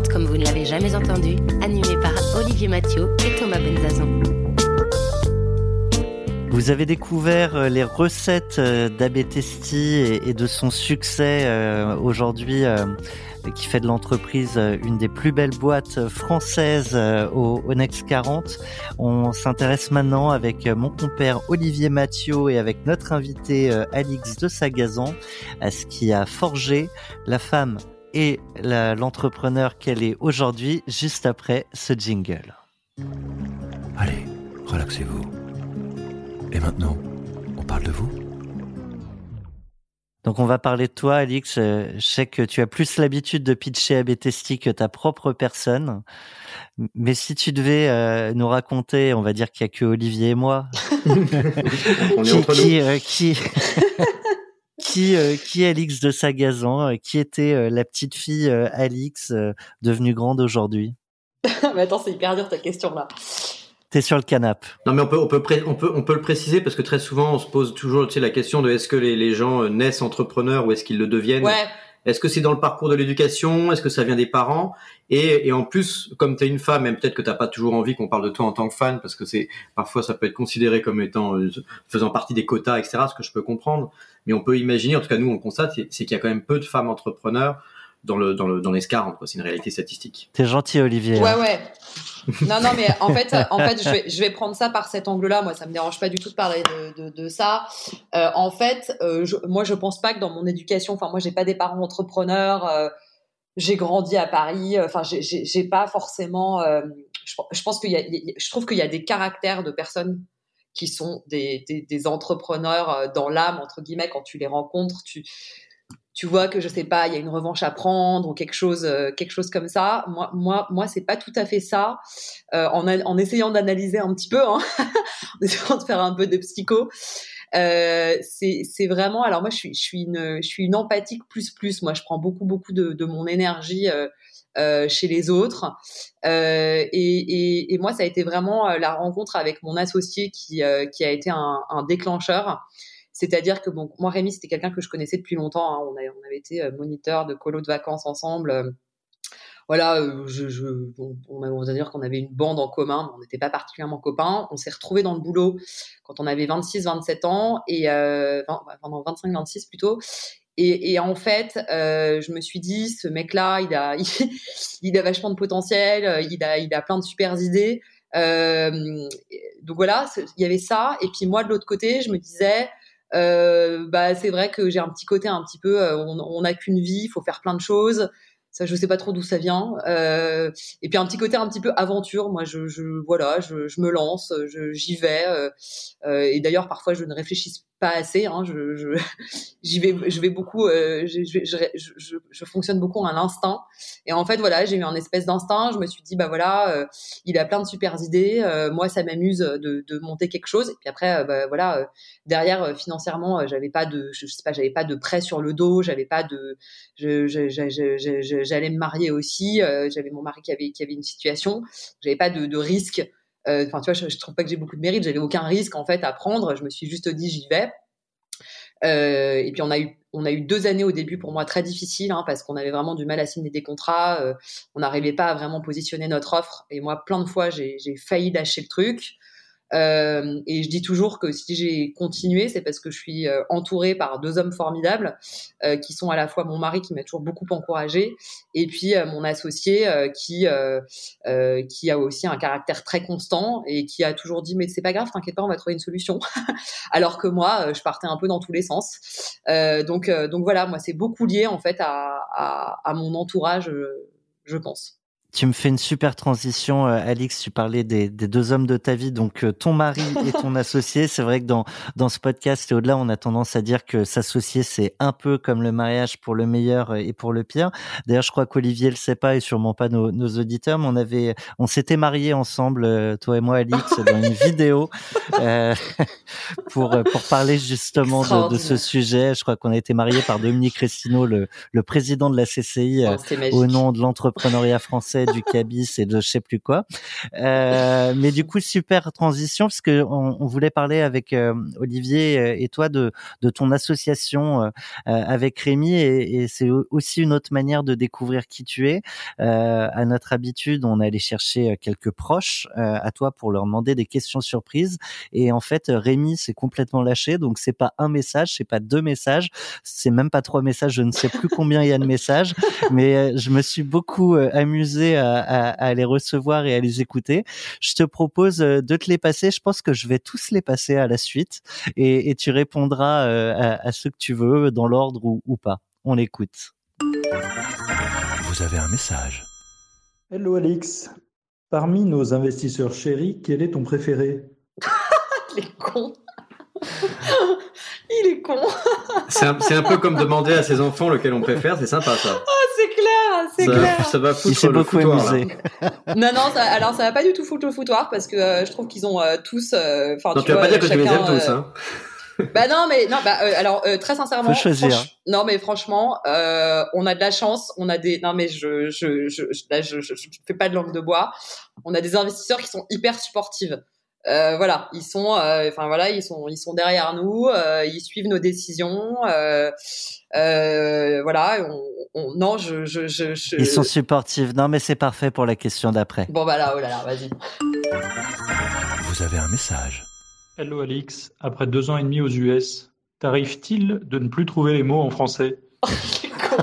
Next 40, comme vous ne l'avez jamais entendu, animé par Olivier Mathieu et Thomas Benzazon. Vous avez découvert euh, les recettes euh, d'Abbé Testi et, de son succès euh, aujourd'hui, qui fait de l'entreprise une des plus belles boîtes françaises au, au Next 40. On s'intéresse maintenant avec mon compère Olivier Mathieu et avec notre invité Alix de Sagazan à ce qui a forgé la femme et l'entrepreneur qu'elle est aujourd'hui, juste après ce jingle. Allez, relaxez-vous. Et maintenant, on parle de vous Donc on va parler de toi, Alix. Je sais que tu as plus l'habitude de pitcher à Betesti que ta propre personne. Mais si tu devais euh, nous raconter, on va dire qu'il y a que Olivier et moi, On est qui, entre qui, nous. euh, qui, qui, euh, qui est Alix de Sagazan, euh, qui était euh, la petite fille euh, Alix euh, devenue grande aujourd'hui? Mais attends, c'est hyper dur ta question là. T'es sur le canapé. Non, mais on peut, on, peut on, peut, on peut le préciser parce que très souvent, on se pose toujours tu sais, la question de est-ce que les, les gens naissent entrepreneurs ou est-ce qu'ils le deviennent? Ouais, Est-ce que c'est dans le parcours de l'éducation? Est-ce que ça vient des parents? Et, et en plus, comme tu es une femme, même peut-être que t'as pas toujours envie qu'on parle de toi en tant que fan, parce que c'est parfois ça peut être considéré comme étant euh, faisant partie des quotas, etc. Ce que je peux comprendre, mais on peut imaginer, en tout cas nous on constate, c'est qu'il y a quand même peu de femmes entrepreneurs dans le dans le dans les 40. quoi. C'est une réalité statistique. T'es gentil, Olivier. ouais, hein. ouais. Non, non, mais en fait, en fait, je vais, je vais prendre ça par cet angle-là. Moi, ça me dérange pas du tout de parler de, de, de ça. Euh, en fait, euh, je, moi, je pense pas que dans mon éducation, enfin, moi, j'ai pas des parents entrepreneurs. euh, j'ai grandi à Paris. euh, Enfin, j'ai- pas forcément. euh, je, je pense qu'il y a, il y a- je trouve qu'il y a des caractères de personnes qui sont des, des, des entrepreneurs dans l'âme entre guillemets quand tu les rencontres. Tu tu vois que je sais pas, il y a une revanche à prendre ou quelque chose, euh, quelque chose comme ça. Moi, moi, moi, c'est pas tout à fait ça. Euh, en, en essayant d'analyser un petit peu, hein, en essayant de faire un peu de psycho, euh, c'est vraiment. Alors moi, je suis, je suis une, je suis une empathique plus plus. Moi, je prends beaucoup beaucoup de, de mon énergie. euh, chez les autres et, et, moi ça a été vraiment la rencontre avec mon associé qui, qui a été un déclencheur c'est-à-dire que bon, moi, Rémi, c'était quelqu'un que je connaissais depuis longtemps. hein. On, on avait été euh, moniteur de colo de vacances ensemble. Euh, voilà, euh, on, on, a- va dire qu'on avait une bande en commun, mais on n'était pas particulièrement copains. On s'est retrouvés dans le boulot quand on avait 26-27 ans, et euh, 20, pendant 25-26 plutôt. Et, et en fait, je me suis dit, ce mec-là, il a, il, a vachement de potentiel, il a, il a plein de super idées. Donc voilà, il y avait ça. Et puis moi, de l'autre côté, je me disais, euh, bah c'est vrai que j'ai un petit côté un petit peu, euh, on n'a qu'une vie, il faut faire plein de choses. Ça, je sais pas trop d'où ça vient. Euh, et puis un petit côté un petit peu aventure. Moi, je, je voilà, je, je me lance, j'y vais. euh, et d'ailleurs, parfois, je ne réfléchis pas assez. Hein, je, je, j'y vais, je vais beaucoup. euh, je, je, je, fonctionne beaucoup à l'instinct. Et en fait, voilà, j'ai eu un espèce d'instinct. Je me suis dit, bah voilà, euh, il a plein de super idées. euh, moi, ça m'amuse de, de monter quelque chose. Et puis après, euh, bah, voilà, euh, derrière, euh, financièrement, j'avais pas de, je sais pas, j'avais pas de prêt sur le dos. J'avais pas de, j'allais me marier aussi. j'avais mon mari qui avait, qui avait une situation. J'avais pas de, de risque. Euh, Enfin, tu vois, je, je trouve pas que j'ai beaucoup de mérite. J'avais aucun risque en fait à prendre. Je me suis juste dit, j'y vais. Euh, et puis on a eu on a eu deux années au début pour moi très difficiles hein, parce qu'on avait vraiment du mal à signer des contrats. euh, on n'arrivait pas à vraiment positionner notre offre. Et moi, plein de fois, j'ai failli lâcher le truc. Euh, et je dis toujours que si j'ai continué, c'est parce que je suis euh, entourée par deux hommes formidables euh, qui sont à la fois mon mari qui m'a toujours beaucoup encouragée et puis euh, mon associé euh, qui euh, qui a aussi un caractère très constant et qui a toujours dit mais c'est pas grave, t'inquiète pas, on va trouver une solution. Alors que moi, je partais un peu dans tous les sens. Donc donc voilà, moi c'est beaucoup lié en fait à à, à mon entourage, euh, je pense. Tu me fais une super transition, euh, Alix. Tu parlais des, des, deux hommes de ta vie, donc euh, ton mari et ton associé. C'est vrai que dans, dans ce podcast et au-delà, on a tendance à dire que s'associer, c'est un peu comme le mariage pour le meilleur et pour le pire. D'ailleurs, je crois qu'Olivier le sait pas et sûrement pas nos, nos auditeurs, mais on avait, on s'était mariés ensemble, euh, toi et moi, Alix, dans une vidéo pour pour parler justement de, de, ce sujet. Je crois qu'on a été mariés par Dominique Restino, le, le président de la CCI, oh, au nom de l'entrepreneuriat français du cabis et de je sais plus quoi. Euh, mais du coup, super transition parce que on, voulait parler avec euh, Olivier euh, et toi de, de ton association avec Rémi et, et c'est aussi une autre manière de découvrir qui tu es. à notre habitude, on allait chercher quelques proches à toi pour leur demander des questions surprises et en fait, Rémi s'est complètement lâché. Donc c'est pas un message, c'est pas deux messages, c'est même pas trois messages. Je ne sais plus combien il y a de messages, mais je me suis beaucoup amusé à, les recevoir et à les écouter. Je te propose euh, de te les passer. Je pense que je vais tous les passer à la suite et, tu répondras euh, à, ce que tu veux dans l'ordre ou, pas. On l'écoute. Vous avez un message. Hello Alix. Parmi nos investisseurs chéris, quel est ton préféré? Il est con. Il est con. c'est un, peu comme demander à ses enfants lequel on préfère, c'est sympa ça. Oh, c'est clair, c'est clair. Ça va foutre le beaucoup foutoir, non, non, ça, alors ça va pas du tout foutre le foutoir parce que euh, je trouve qu'ils ont euh, tous. Euh, non, tu, vas pas dire que tu les aimes tous, hein. bah non mais non bah alors très sincèrement Faut choisir. non mais franchement on a de la chance on a des non mais je je je, là, je, je, je fais pas de langue de bois on a des investisseurs qui sont hyper supportifs euh, voilà, ils sont, euh, enfin voilà, ils sont, ils sont derrière nous, euh, ils suivent nos décisions. voilà, on, non, je, je, je, Ils sont supportifs. Non, mais c'est parfait pour la question d'après. Bon bah là, oh là là, vas-y. Vous avez un message. Hello Alix, après deux ans et demi aux US, t'arrive-t-il de ne plus trouver les mots en français?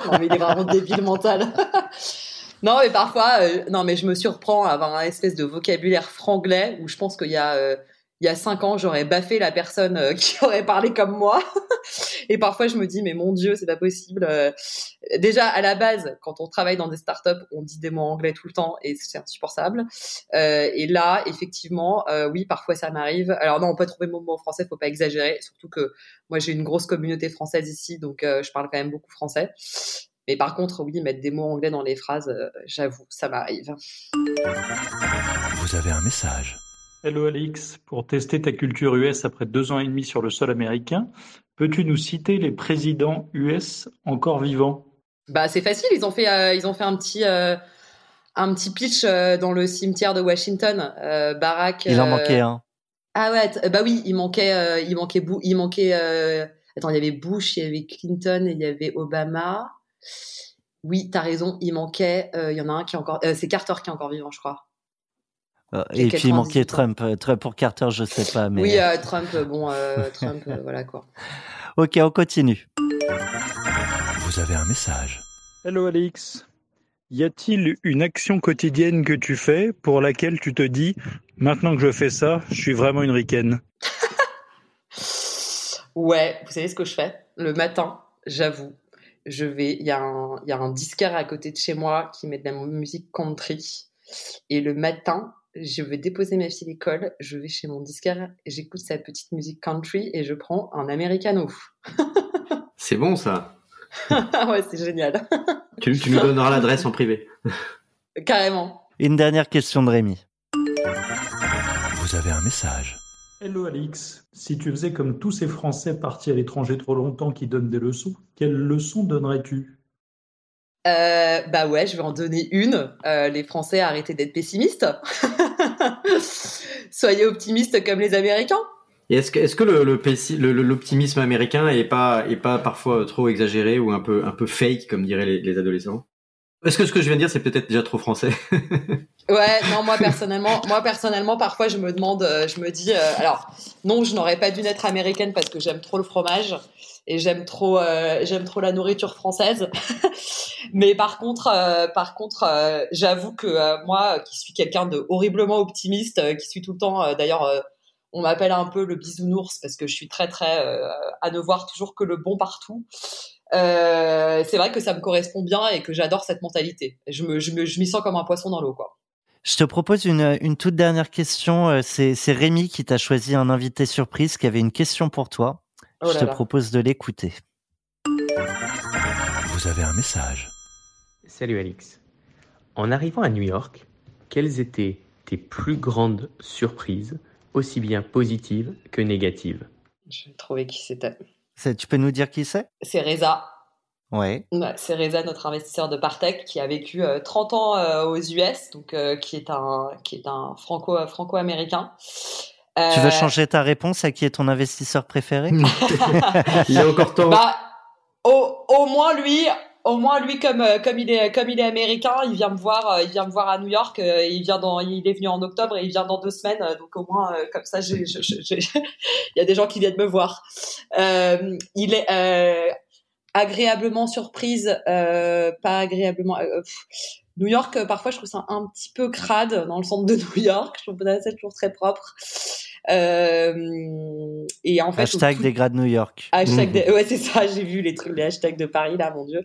Non, mais il est vraiment débile mental. Non, mais parfois, euh, non, mais je me surprends à avoir un espèce de vocabulaire franglais où je pense qu'il y a euh, il y a cinq ans, j'aurais baffé la personne euh, qui aurait parlé comme moi. Et parfois, je me dis, mais mon Dieu, c'est pas possible. déjà, à la base, quand on travaille dans des startups, on dit des mots anglais tout le temps et c'est insupportable. et là, effectivement, oui, parfois ça m'arrive. Alors non, on peut trouver mon mot en français, faut pas exagérer. Surtout que moi, j'ai une grosse communauté française ici, donc je parle quand même beaucoup français. Mais par contre, oui, mettre des mots anglais dans les phrases, euh, j'avoue, ça m'arrive. Vous avez un message. Hello Alix, pour tester ta culture US après deux ans et demi sur le sol américain, peux-tu nous citer les présidents US encore vivants? Bah c'est facile, ils ont fait, euh, ils ont fait un petit, euh, un petit pitch dans le cimetière de Washington. Barack. Il en manquait un. Ah ouais, bah oui, il manquait, il manquait, il manquait. Attends, il y avait Bush, il y avait Clinton et il y avait Obama. Oui, t'as raison, il manquait, euh, il y en a un qui est encore, euh, c'est Carter qui est encore vivant, je crois. Euh, et puis il manquait Trump. Pour Carter, je sais pas, mais. Oui, Trump, bon, Trump, voilà quoi. Ok, on continue. Vous avez un message. Hello Alix. Y a-t-il une action quotidienne que tu fais pour laquelle tu te dis maintenant que je fais ça, je suis vraiment une ricaine? Ouais, vous savez ce que je fais? Le matin, j'avoue, je vais, il y, a un, y a un disquaire à côté de chez moi qui met de la musique country. Et le matin, je vais déposer ma fille à l'école, je vais chez mon disquaire, j'écoute sa petite musique country et je prends un americano. c'est bon ça. ouais, c'est génial. tu, tu nous donneras l'adresse en privé. Carrément. Une dernière question de Rémi. Vous avez un message. Hello Alix, si tu faisais comme tous ces Français partis à l'étranger trop longtemps qui donnent des leçons, quelles leçons donnerais-tu? Euh, Bah ouais, je vais en donner une. Euh, les Français arrêtez d'être pessimistes. Soyez optimistes comme les Américains. Est-ce que, est-ce que le, l'optimisme américain est pas, est pas parfois trop exagéré ou un peu, un peu fake, comme diraient les adolescents? Est-ce que ce que je viens de dire, c'est peut-être déjà trop français? Ouais, non, moi personnellement, moi personnellement, parfois je me demande, euh, je me dis, euh, alors non, je n'aurais pas dû naître américaine parce que j'aime trop le fromage et j'aime trop, euh, j'aime trop la nourriture française. Mais par contre, par contre, j'avoue que moi, qui suis quelqu'un de horriblement optimiste, qui suis tout le temps, d'ailleurs, on m'appelle un peu le bisounours parce que je suis très très à ne voir toujours que le bon partout. Euh, c'est vrai que ça me correspond bien et que j'adore cette mentalité. Je me, je me, je m'y sens comme un poisson dans l'eau, quoi. Je te propose une, une toute dernière question. Euh, C'est, c'est Rémi qui t'a choisi un invité surprise qui avait une question pour toi. Oh je là te là. propose de l'écouter. Vous avez un message. Salut Alix. En arrivant à New York, quelles étaient tes plus grandes surprises, aussi bien positives que négatives? Je vais trouver qui c'était. C'est- Tu peux nous dire qui c'est? C'est Reza. Ouais. C'est Reza, notre investisseur de Partech, qui a vécu euh, 30 ans euh, aux US, donc euh, qui est un qui est un franco franco-américain. Euh, Tu veux changer ta réponse à qui est ton investisseur préféré? Il y a encore temps. Bah, au, au moins lui, au moins lui comme euh, comme il est comme il est américain, il vient me voir, euh, il vient me voir à New York. euh, il vient dans, il est venu en octobre et il vient dans deux semaines. donc au moins comme ça, j'ai, il y a des gens qui viennent me voir. Euh, il est euh, agréablement surprise, euh, pas agréablement. New York, parfois, je trouve ça un petit peu crade dans le centre de New York. Je trouve ça toujours très propre. Euh, et en fait, Hashtag tout- des grades New York. Hashtag de- Ouais, c'est ça, j'ai vu les trucs, les hashtags de Paris, là, mon Dieu.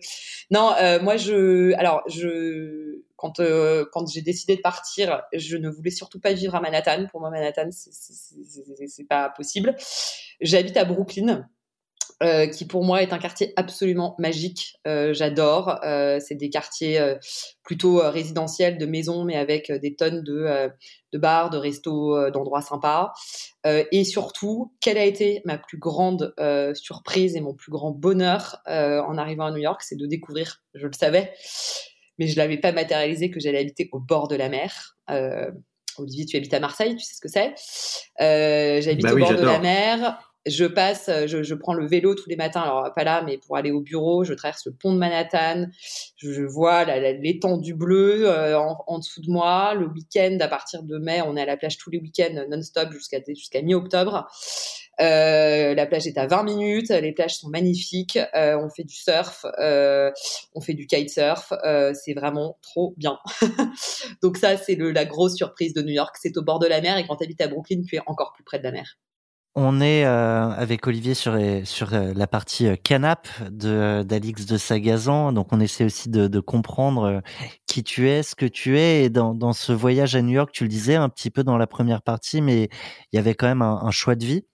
Non, euh, moi, je. Alors, je. Quand, euh, quand j'ai décidé de partir, je ne voulais surtout pas vivre à Manhattan. Pour moi, Manhattan, c'est pas possible. J'habite à Brooklyn. Euh, qui pour moi est un quartier absolument magique. Euh, J'adore. Euh, c'est des quartiers plutôt résidentiels, de maisons, mais avec des tonnes de, de bars, de restos, d'endroits sympas. Et surtout, quelle a été ma plus grande surprise et mon plus grand bonheur en arrivant à New York, c'est de découvrir, je le savais, mais je l'avais pas matérialisé, que j'allais habiter au bord de la mer. Olivier, tu habites à Marseille, tu sais ce que c'est? J'habite Bah au bord de la mer. Je passe, je, je prends le vélo tous les matins, alors pas là, mais pour aller au bureau, je traverse le pont de Manhattan, je, je vois l'étendue bleue euh, en, dessous de moi. Le week-end, à partir de mai, on est à la plage tous les week-ends non-stop jusqu'à mi-octobre. Euh, la plage est à 20 minutes, les plages sont magnifiques, euh, on fait du surf, euh, on fait du kitesurf, euh, c'est vraiment trop bien. Donc ça, c'est la grosse surprise de New York, c'est au bord de la mer et quand tu habites à Brooklyn, tu es encore plus près de la mer. On est euh, avec Olivier sur, sur euh, la partie euh, canap de d'Alix de Sagazan, donc on essaie aussi de, de comprendre euh, qui tu es, ce que tu es, et dans, dans ce voyage à New York, tu le disais un petit peu dans la première partie, mais il y avait quand même un, un choix de vie.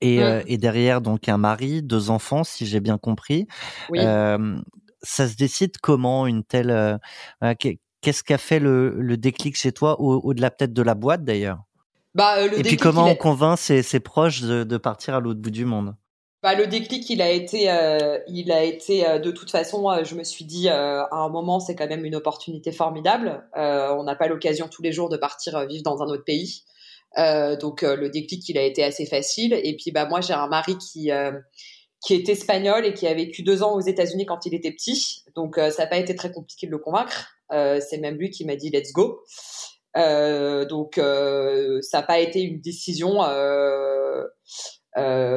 Et, Ouais. euh, et derrière, donc un mari, deux enfants, si j'ai bien compris. Oui. Euh, ça se décide comment une telle... euh, Qu'est-ce qu'a fait le, le déclic chez toi, au- au-delà peut-être de la boîte d'ailleurs? Bah, euh, le Et puis comment on convainc ses, ses proches de, de partir à l'autre bout du monde? Bah, le déclic, il a été, euh, il a été euh, de toute façon, je me suis dit à un moment, c'est quand même une opportunité formidable. On n'a pas l'occasion tous les jours de partir vivre dans un autre pays. Donc le déclic, il a été assez facile. Et puis bah moi, j'ai un mari qui qui est espagnol et qui a vécu deux ans aux États-Unis quand il était petit. Donc ça n'a pas été très compliqué de le convaincre. C'est même lui qui m'a dit let's go. Euh, donc euh, ça n'a pas été une décision. Euh,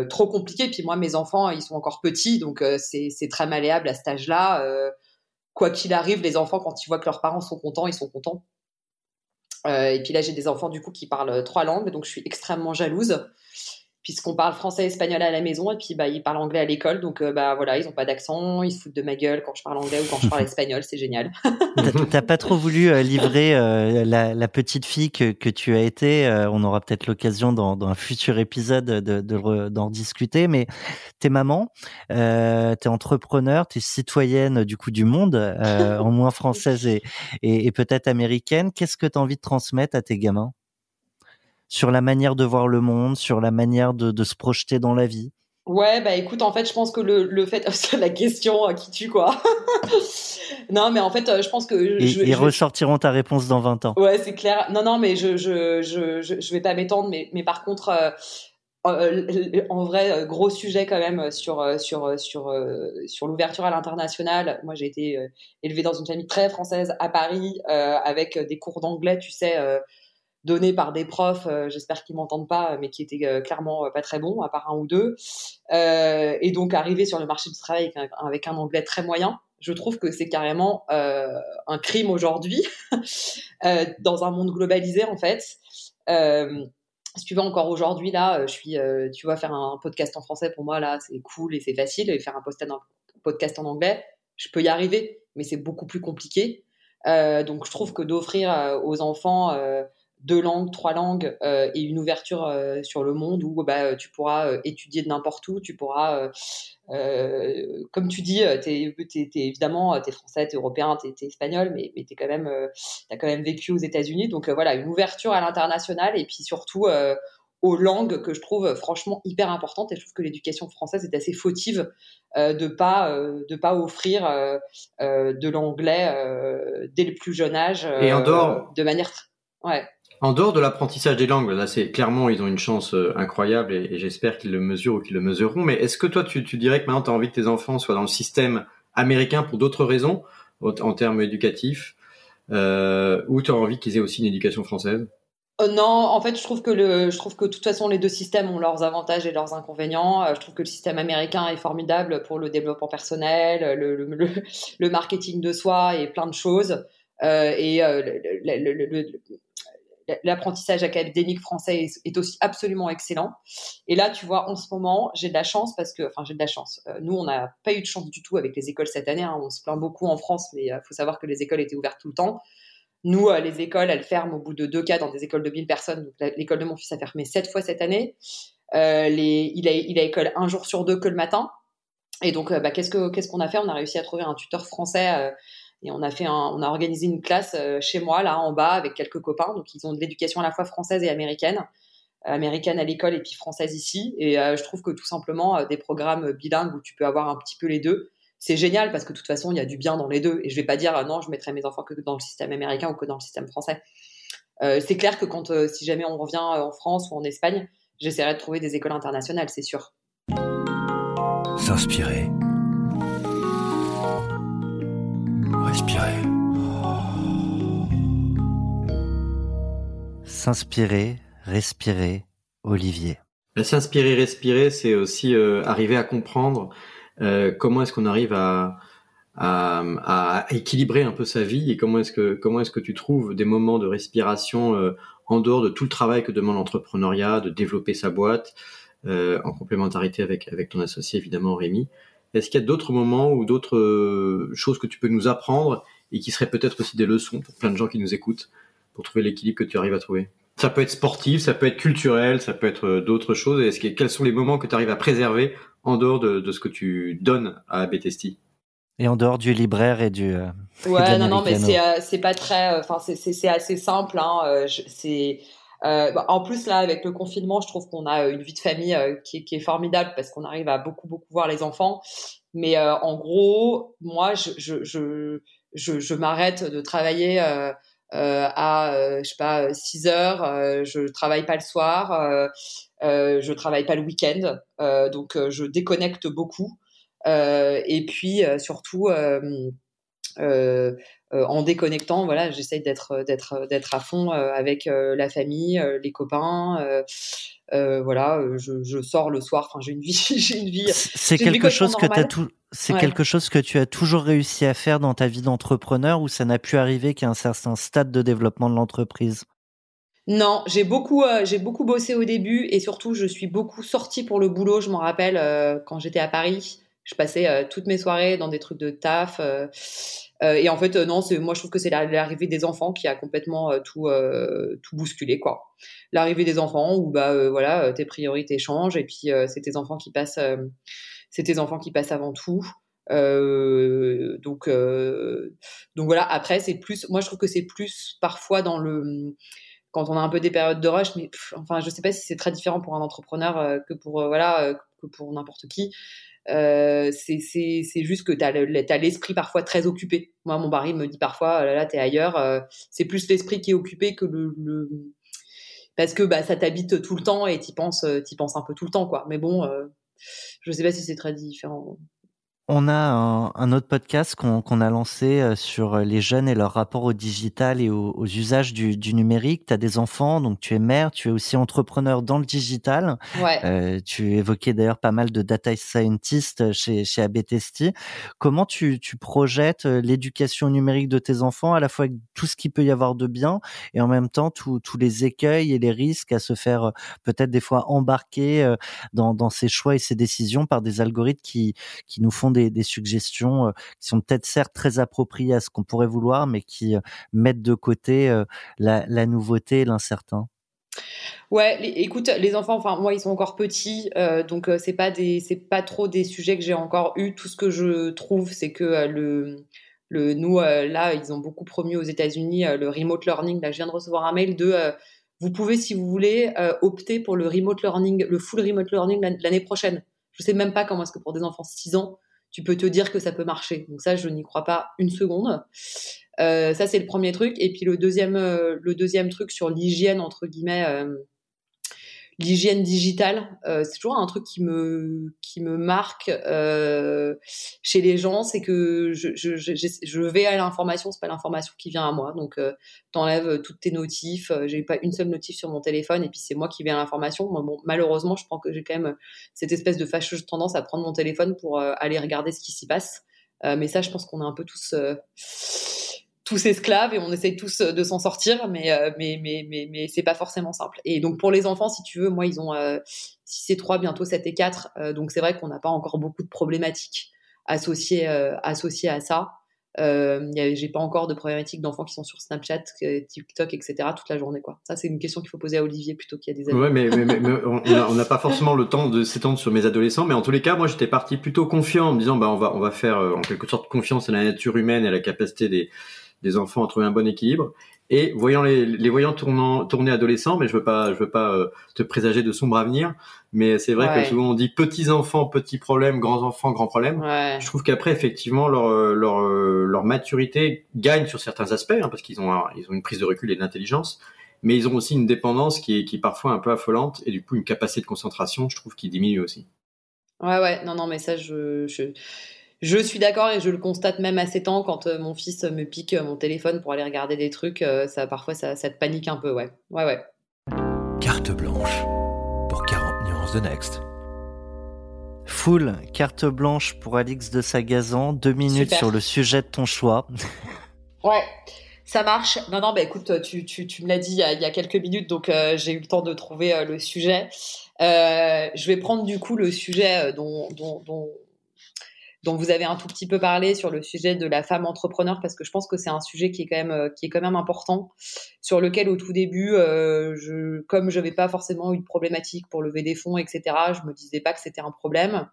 trop compliqué. Puis moi, mes enfants, ils sont encore petits, donc c'est très malléable à cet âge-là. Quoi qu'il arrive, les enfants, quand ils voient que leurs parents sont contents, ils sont contents. Et puis là, j'ai des enfants du coup qui parlent trois langues, donc je suis extrêmement jalouse puisqu'on parle français et espagnol à la maison et puis bah ils parlent anglais à l'école donc euh, bah voilà ils ont pas d'accent ils se foutent de ma gueule quand je parle anglais ou quand je parle espagnol c'est génial T'as- pas trop voulu euh, livrer euh, la, la petite fille que, que tu as été. euh, on aura peut-être l'occasion dans, dans un futur épisode de, de re- d'en discuter. Mais t'es maman, euh, t'es entrepreneur, t'es citoyenne du coup du monde, euh, en moins française et, et, et peut-être américaine. Qu'est-ce que t'as envie de transmettre à tes gamins? Sur la manière de voir le monde, sur la manière de, de se projeter dans la vie Ouais, bah écoute, en fait, je pense que le, le fait, c'est la question euh, qui tue quoi. non, mais en fait, euh, je pense que Et je, ils je- ressortiront ta réponse dans 20 ans. Ouais, c'est clair. Non, non, mais je, je, je, je, je vais pas m'étendre, mais, mais par contre, euh, euh, en vrai, gros sujet quand même sur, sur, sur, sur l'ouverture à l'international. Moi, j'ai été élevée dans une famille très française à Paris, avec des cours d'anglais, tu sais, euh, donnés par des profs, euh, j'espère qu'ils m'entendent pas, mais qui étaient euh, clairement euh, pas très bons, à part un ou deux. Euh, et donc, arriver sur le marché du travail avec un, anglais très moyen, je trouve que c'est carrément euh, un crime aujourd'hui, euh, dans un monde globalisé, en fait. Euh, si tu veux, encore aujourd'hui, là, euh, je suis, euh, tu vois, faire un podcast en français, pour moi, là, c'est cool et c'est facile. Et faire un podcast en, anglais, je peux y arriver, mais c'est beaucoup plus compliqué. Euh, donc, je trouve que d'offrir euh, aux enfants euh, deux langues, trois langues et une ouverture sur le monde où bah, tu pourras étudier de n'importe où, tu pourras, comme tu dis, t'es, t'es, évidemment, tu es français, tu es européen, tu es, espagnol, mais, mais tu quand même, as quand même vécu aux États-Unis. Donc voilà, une ouverture à l'international et puis surtout aux langues que je trouve franchement hyper importantes et je trouve que l'éducation française est assez fautive euh, de pas euh, de pas offrir euh, de l'anglais dès le plus jeune âge et en dehors de manière ouais en dehors de l'apprentissage des langues là c'est clairement ils ont une chance incroyable et, j'espère qu'ils le mesurent ou qu'ils le mesureront mais est-ce que toi tu, tu dirais que maintenant tu as envie que tes enfants soient dans le système américain pour d'autres raisons en termes éducatifs ou tu as envie qu'ils aient aussi une éducation française? Euh, non, en fait, je trouve que le, je trouve que de toute façon les deux systèmes ont leurs avantages et leurs inconvénients. Euh, je trouve que le système américain est formidable pour le développement personnel, le, le, le marketing de soi et plein de choses. Euh, et l'apprentissage académique français est, aussi absolument excellent. Et là, tu vois, en ce moment, j'ai de la chance parce que, enfin, j'ai de la chance. nous, on n'a pas eu de chance du tout avec les écoles cette année. Hein. On se plaint beaucoup en France, mais il faut savoir que les écoles étaient ouvertes tout le temps. Nous, euh, les écoles, elles ferment au bout de deux cas dans des écoles de 1000 personnes. l'école de mon fils a fermé sept fois cette année. Euh, il, a, école un jour sur deux que le matin. Et donc, euh, bah, qu'est-ce qu'on a fait? On a réussi à trouver un tuteur français et on a fait on a organisé une classe chez moi là en bas avec quelques copains. Donc, ils ont de l'éducation à la fois française et américaine, américaine à l'école et puis française ici. Et je trouve que tout simplement des programmes bilingues où tu peux avoir un petit peu les deux, c'est génial parce que de toute façon, il y a du bien dans les deux. Et je vais pas dire euh, non, je mettrai mes enfants que dans le système américain ou que dans le système français. Euh, c'est clair que quand, euh, si jamais on revient en France ou en Espagne, j'essaierai de trouver des écoles internationales, c'est sûr. S'inspirer. Respirer. S'inspirer, respirer, Olivier. S'inspirer, respirer, c'est aussi arriver à comprendre euh, comment est-ce qu'on arrive à, à, à, équilibrer un peu sa vie et comment est-ce que comment est-ce que tu trouves des moments de respiration euh, en dehors de tout le travail que demande l'entrepreneuriat, de développer sa boîte euh, en complémentarité avec avec ton associé évidemment Rémi. Est-ce qu'il y a d'autres moments ou d'autres euh, choses que tu peux nous apprendre et qui seraient peut-être aussi des leçons pour plein de gens qui nous écoutent pour trouver l'équilibre que tu arrives à trouver? Ça peut être sportif, ça peut être culturel, ça peut être d'autres choses. Est-ce que quels sont les moments que tu arrives à préserver en dehors de, ce que tu donnes à Betesti et en dehors du libraire et du. Euh, ouais, non, non, mais c'est euh, c'est pas très. Euh, enfin, c'est assez simple. Hein, c'est. Bah, en plus là, avec le confinement, je trouve qu'on a une vie de famille qui, qui, est formidable parce qu'on arrive à beaucoup beaucoup voir les enfants. Mais en gros, moi, je je je, je, m'arrête de travailler. à je sais pas 6 heures je travaille pas le soir euh, je travaille pas le week-end, euh, donc euh, je déconnecte beaucoup. et puis surtout, en déconnectant, voilà, j'essaye d'être d'être d'être à fond avec la famille, les copains. voilà, je, je, sors le soir. Enfin, j'ai une vie, j'ai une vie. C'est quelque chose que tu as tout. C'est quelque chose que tu as toujours réussi à faire dans ta vie d'entrepreneur ou ça n'a pu arriver qu'à un certain stade de développement de l'entreprise? Non, j'ai beaucoup, euh, j'ai beaucoup bossé au début et surtout je suis beaucoup sortie pour le boulot. Je m'en rappelle euh, quand j'étais à Paris, je passais euh, toutes mes soirées dans des trucs de taf. et en fait, non, moi je trouve que c'est l'arrivée des enfants qui a complètement tout, tout bousculé quoi. L'arrivée des enfants où bah voilà, tes priorités changent et puis c'est tes enfants qui passent, c'est tes enfants qui passent avant tout. donc, donc voilà. Après, c'est plus, moi je trouve que c'est plus parfois dans le quand on a un peu des périodes de rush, mais enfin, je sais pas si c'est très différent pour un entrepreneur euh, que pour euh, voilà euh, que pour n'importe qui. C'est juste que tu as l'esprit parfois très occupé. Moi, mon mari me dit parfois, oh là là, t'es ailleurs. c'est plus l'esprit qui est occupé que le, le... parce que bah, ça t'habite tout le temps et t'y penses, y penses un peu tout le temps, quoi. Mais bon, je sais pas si c'est très différent. On a un, autre podcast qu'on a lancé euh, sur les jeunes et leur rapport au digital et aux, usages du, numérique. Tu as des enfants, donc tu es mère, tu es aussi entrepreneur dans le digital. Ouais. Euh, tu évoquais d'ailleurs pas mal de data scientists chez, chez ABTST. Comment tu, tu projettes euh, l'éducation numérique de tes enfants, à la fois avec tout ce qu'il peut y avoir de bien et en même temps tous les écueils et les risques à se faire peut-être des fois embarquer dans, dans ces choix et ces décisions par des algorithmes qui, qui nous font des des, suggestions qui sont peut-être certes très appropriées à ce qu'on pourrait vouloir, mais qui mettent de côté la, la nouveauté et l'incertain. Ouais, écoute, les enfants, enfin moi ils sont encore petits, euh, donc euh, c'est pas des, c'est pas trop des sujets que j'ai encore eu. Tout ce que je trouve, c'est que euh, le, le, nous là, ils ont beaucoup promu aux États-Unis le remote learning. Là, je viens de recevoir un mail de, vous pouvez si vous voulez opter pour le remote learning, le full remote learning l'année prochaine. Je sais même pas comment est-ce que pour des enfants de 6 ans, tu peux te dire que ça peut marcher. Donc ça, je n'y crois pas une seconde. Euh, ça, c'est le premier truc. Et puis le deuxième, euh, le deuxième truc sur l'hygiène, entre guillemets, euh, l'hygiène digitale, c'est toujours un truc qui me, qui me marque chez les gens, c'est que je, je, je, je, vais à l'information, c'est pas l'information qui vient à moi. Donc, t'enlèves toutes tes notifs, j'ai pas une seule notif sur mon téléphone, et puis c'est moi qui vais à l'information. Bon, malheureusement, je pense que j'ai quand même cette espèce de fâcheuse tendance à prendre mon téléphone pour aller regarder ce qui s'y passe. mais ça, je pense qu'on est un peu tous tous esclaves et on essaye tous euh, de s'en sortir, mais, euh, mais, mais, mais, mais c'est pas forcément simple. Et donc pour les enfants, si tu veux, moi, ils ont 6 euh, et 3, bientôt 7 et 4, donc c'est vrai qu'on n'a pas encore beaucoup de problématiques associées, associées à ça. J'ai pas encore de problématiques d'enfants qui sont sur Snapchat, TikTok, etc. toute la journée. Quoi. Ça, c'est une question qu'il faut poser à Olivier plutôt qu'il y a des années. Ouais, mais on n'a pas forcément le temps de s'étendre sur mes adolescents, mais en tous les cas, moi, j'étais parti plutôt confiant en me disant, bah, on va, on va faire en quelque sorte confiance à la nature humaine et à la capacité des, des enfants à trouver un bon équilibre. Et voyant les, les voyants tournant, tourner adolescents, mais je veux pas, je veux pas euh, te présager de sombre avenir, mais c'est vrai que souvent on dit petits enfants, petits problèmes, grands enfants, grands problèmes. Je trouve qu'après effectivement leur, euh, leur, euh, leur maturité gagne sur certains aspects, hein, parce qu'ils ont, ils ont une prise de recul et de l'intelligence, mais ils ont aussi une dépendance qui est, qui est parfois un peu affolante et du coup une capacité de concentration, je trouve, qui diminue aussi. Ouais, ouais, non, non, mais ça, je, je, je suis d'accord et je le constate même à 7 ans quand euh, mon fils me pique euh, mon téléphone pour aller regarder des trucs. Euh, ça, parfois, ça, te panique un peu, ouais. Ouais, ouais. Carte blanche pour 40 nuances de Next. Full carte blanche pour Alix de Sagazan. Deux minutes sur le sujet de ton choix. ouais. Ça marche. Non, non, bah écoute, tu, tu, tu me l'as dit il y, a, quelques minutes, donc j'ai eu le temps de trouver le sujet. je vais prendre du coup le sujet dont, dont, dont, dont vous avez un tout petit peu parlé sur le sujet de la femme entrepreneur parce que je pense que c'est un sujet qui est quand même euh, qui est quand même important sur lequel au tout début euh, je comme je n'avais pas forcément eu de problématique pour lever des fonds etc je me disais pas que c'était un problème.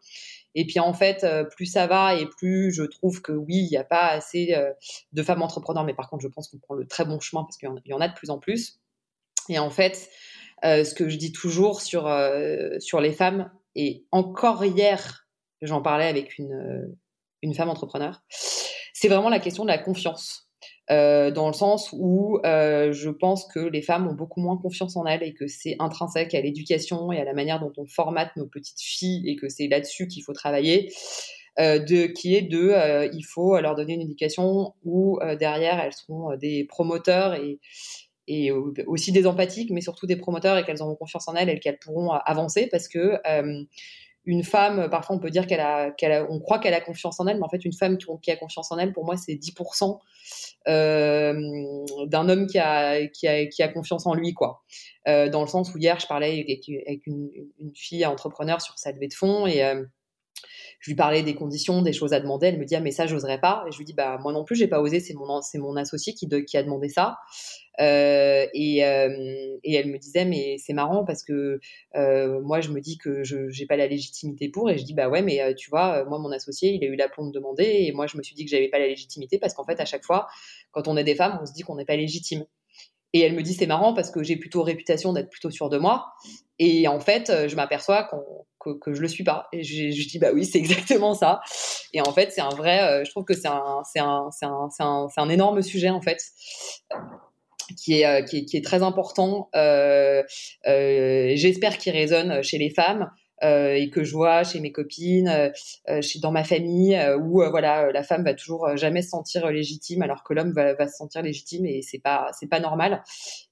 Et puis en fait euh, plus ça va et plus je trouve que oui il n'y a pas assez de femmes entrepreneurs. Mais par contre je pense qu'on prend le très bon chemin parce qu'il y en a de plus en plus. Et en fait ce que je dis toujours sur sur les femmes et encore hier j'en parlais avec une, euh, une femme entrepreneur, c'est vraiment la question de la confiance. Euh, dans le sens où euh, je pense que les femmes ont beaucoup moins confiance en elles et que c'est intrinsèque à l'éducation et à la manière dont on formate nos petites filles et que c'est là-dessus qu'il faut travailler. qui est de, il faut leur donner une éducation où derrière elles seront des promoteurs et, et aussi des empathiques, mais surtout des promoteurs et qu'elles auront confiance en elles et qu'elles pourront avancer parce que une femme, parfois on peut dire qu'elle a, qu'elle on croit qu'elle a confiance en elle, mais en fait une femme qui, a confiance en elle, pour moi c'est 10% euh, d'un homme qui a, qui a, qui a confiance en lui, quoi. Euh, dans le sens où hier je parlais avec, une, fille entrepreneur sur sa levée de fonds et euh, je lui parlais des conditions, des choses à demander. Elle me dit ah mais ça j'oserais pas. Et je lui dis bah moi non plus j'ai pas osé. C'est mon c'est mon associé qui qui a demandé ça. Euh, et, euh, et, elle me disait mais c'est marrant parce que euh, moi je me dis que je n'ai pas la légitimité pour et je dis bah ouais mais tu vois moi mon associé il a eu l'aplomb de demander et moi je me suis dit que j'avais pas la légitimité parce qu'en fait à chaque fois quand on est des femmes on se dit qu'on n'est pas légitime et elle me dit c'est marrant parce que j'ai plutôt réputation d'être plutôt sûre de moi et en fait je m'aperçois que, que, je le suis pas et je, dis bah oui c'est exactement ça et en fait c'est un vrai je trouve que c'est un un, un, un, énorme sujet en fait qui est, euh, qui est, très important. Euh, euh, J'espère qu'il résonne chez les femmes. Euh, et que je vois chez mes copines, euh, chez, dans ma famille, où voilà, la femme va toujours jamais se sentir légitime, alors que l'homme va, va, se sentir légitime et c'est pas c'est pas normal.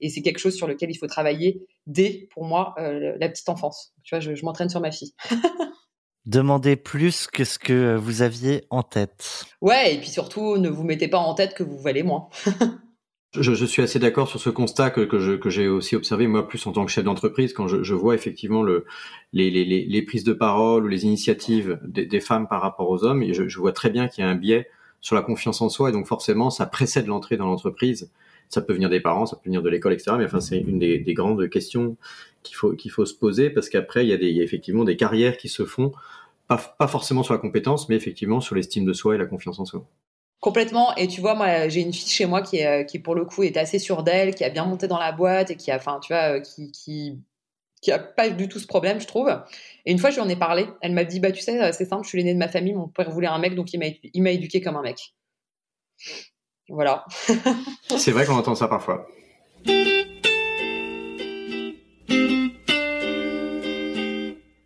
Et c'est quelque chose sur lequel il faut travailler dès, pour moi, la petite enfance. Tu vois, je, je m'entraîne sur ma fille. Demandez plus que ce que vous aviez en tête. Ouais, et puis surtout, ne vous mettez pas en tête que vous valez moins. Je, je, suis assez d'accord sur ce constat que, j'ai aussi observé, moi, plus en tant que chef d'entreprise, quand je, vois effectivement le, les, prises de parole ou les initiatives des, femmes par rapport aux hommes, et je, je vois très bien qu'il y a un biais sur la confiance en soi, et donc forcément, ça précède l'entrée dans l'entreprise. Ça peut venir des parents, ça peut venir de l'école, etc. Mais enfin, c'est une des, des, grandes questions qu'il faut, se poser, parce qu'après, il y, a des, effectivement des carrières qui se font, pas, pas forcément sur la compétence, mais effectivement sur l'estime de soi et la confiance en soi. Complètement. Et tu vois, moi, j'ai une fille chez moi qui, est, qui pour le coup est assez sûre d'elle, qui a bien monté dans la boîte et qui a, enfin, tu vois, euh, qui, qui, qui a pas du tout ce problème, je trouve. Et une fois, je lui en ai parlé. Elle m'a dit, bah, tu sais, c'est simple, je suis l'aînée de ma famille, mon père voulait un mec, donc il m'a, il m'a éduqué comme un mec. Voilà. c'est vrai qu'on entend ça parfois.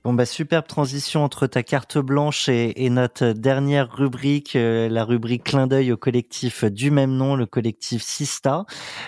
Bon bah superbe transition entre ta carte blanche et, et notre dernière rubrique, euh, la rubrique clin d'œil au collectif du même nom, le collectif Sista.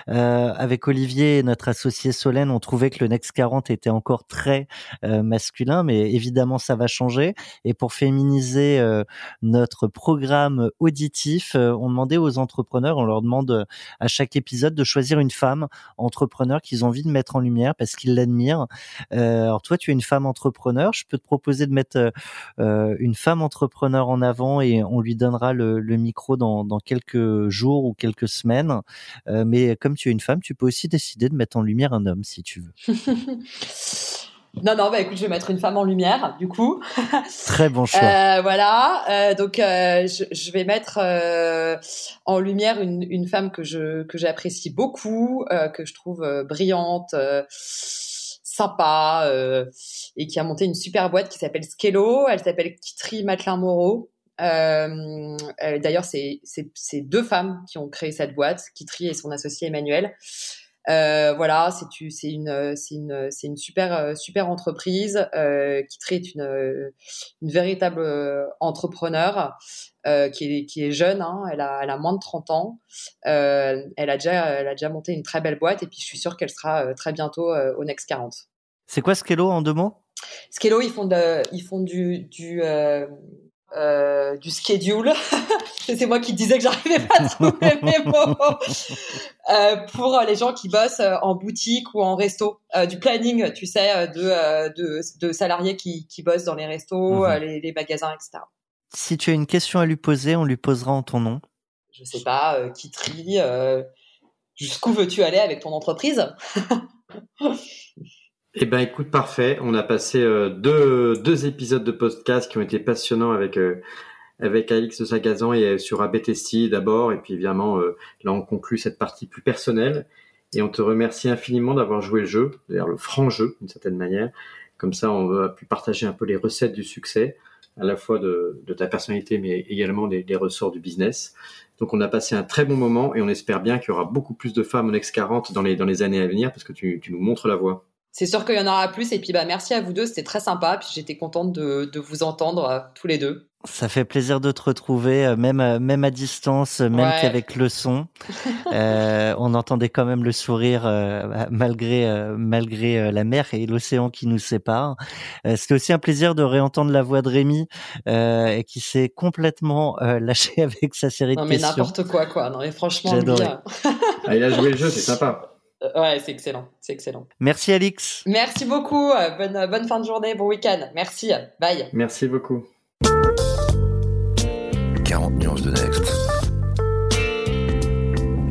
Euh, avec Olivier et notre associé Solène, on trouvait que le Next 40 était encore très euh, masculin, mais évidemment ça va changer. Et pour féminiser euh, notre programme auditif, euh, on demandait aux entrepreneurs, on leur demande à chaque épisode de choisir une femme entrepreneur qu'ils ont envie de mettre en lumière parce qu'ils l'admirent. alors toi, tu es une femme entrepreneur je peux te proposer de mettre euh, euh, une femme entrepreneur en avant et on lui donnera le, micro dans, quelques jours ou quelques semaines. Euh, mais comme tu es une femme, tu peux aussi décider de mettre en lumière un homme si tu veux. Non, non, bah écoute, je vais mettre une femme en lumière, du coup. Très bon choix. voilà, donc je, vais mettre en lumière une, une, femme que je que j'apprécie beaucoup, que je trouve brillante sympa euh, et qui a monté une super boîte qui s'appelle Skello. Elle s'appelle Kitri Matelin Moreau. Euh, D'ailleurs, c'est deux femmes qui ont créé cette boîte, Kitri et son associé Emmanuel. Euh, voilà, c'est une, une, une super, super entreprise. Euh, Kitri est une, une véritable entrepreneur euh, qui, est, qui est jeune, hein, elle, a, elle a moins de 30 ans. Euh, elle, a déjà, elle a déjà monté une très belle boîte et puis je suis sûre qu'elle sera euh, très bientôt euh, au Next 40. C'est quoi Skello en deux mots? Skello, ils font, de, ils font du, du, euh, euh, du schedule. c'est moi qui disais que j'arrivais pas à trouver mes mots. Euh, pour les gens qui bossent en boutique ou en resto. du planning, tu sais, de, de, de salariés qui, qui bossent dans les restos, mhm. les, les magasins, etc. Si tu as une question à lui poser, on lui posera en ton nom. Je sais pas, qui trie, jusqu'où veux-tu aller avec ton entreprise? Eh ben, écoute, parfait. On a passé euh, deux, deux épisodes de podcast qui ont été passionnants avec euh, avec Alix de Sagazan et sur ABTST d'abord, et puis évidemment là on conclut cette partie plus personnelle. Et on te remercie infiniment d'avoir joué le jeu, d'ailleurs le franc jeu d'une certaine manière. Comme ça, on a pu partager un peu les recettes du succès à la fois de, de ta personnalité, mais également des, des, ressorts du business. Donc on a passé un très bon moment et on espère bien qu'il y aura beaucoup plus de femmes au Next 40 dans les, dans les années à venir parce que tu, tu nous montres la voie. C'est sûr qu'il y en aura plus. Et puis, bah, merci à vous deux. C'était très sympa. Puis, j'étais contente de, de, vous entendre euh, tous les deux. Ça fait plaisir de te retrouver, euh, même, euh, même à distance, même ouais. qu'avec le son. euh, on entendait quand même le sourire malgré, malgré la mer et l'océan qui nous séparent. C'était aussi un plaisir de réentendre la voix de Rémi, euh, qui s'est complètement lâché avec sa série non, de questions. Non, mais n'importe quoi, quoi. Non, mais franchement, bien. ah, il a joué le jeu, c'est sympa. Ouais, c'est excellent, c'est excellent. Merci Alix. Merci beaucoup. Bonne, bonne fin de journée, bon week-end. Merci. Bye. Merci beaucoup. 40 nuances de Next.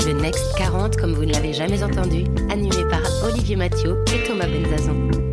Le Next 40, comme vous ne l'avez jamais entendu, animé par Olivier Mathieu et Thomas Benzazon.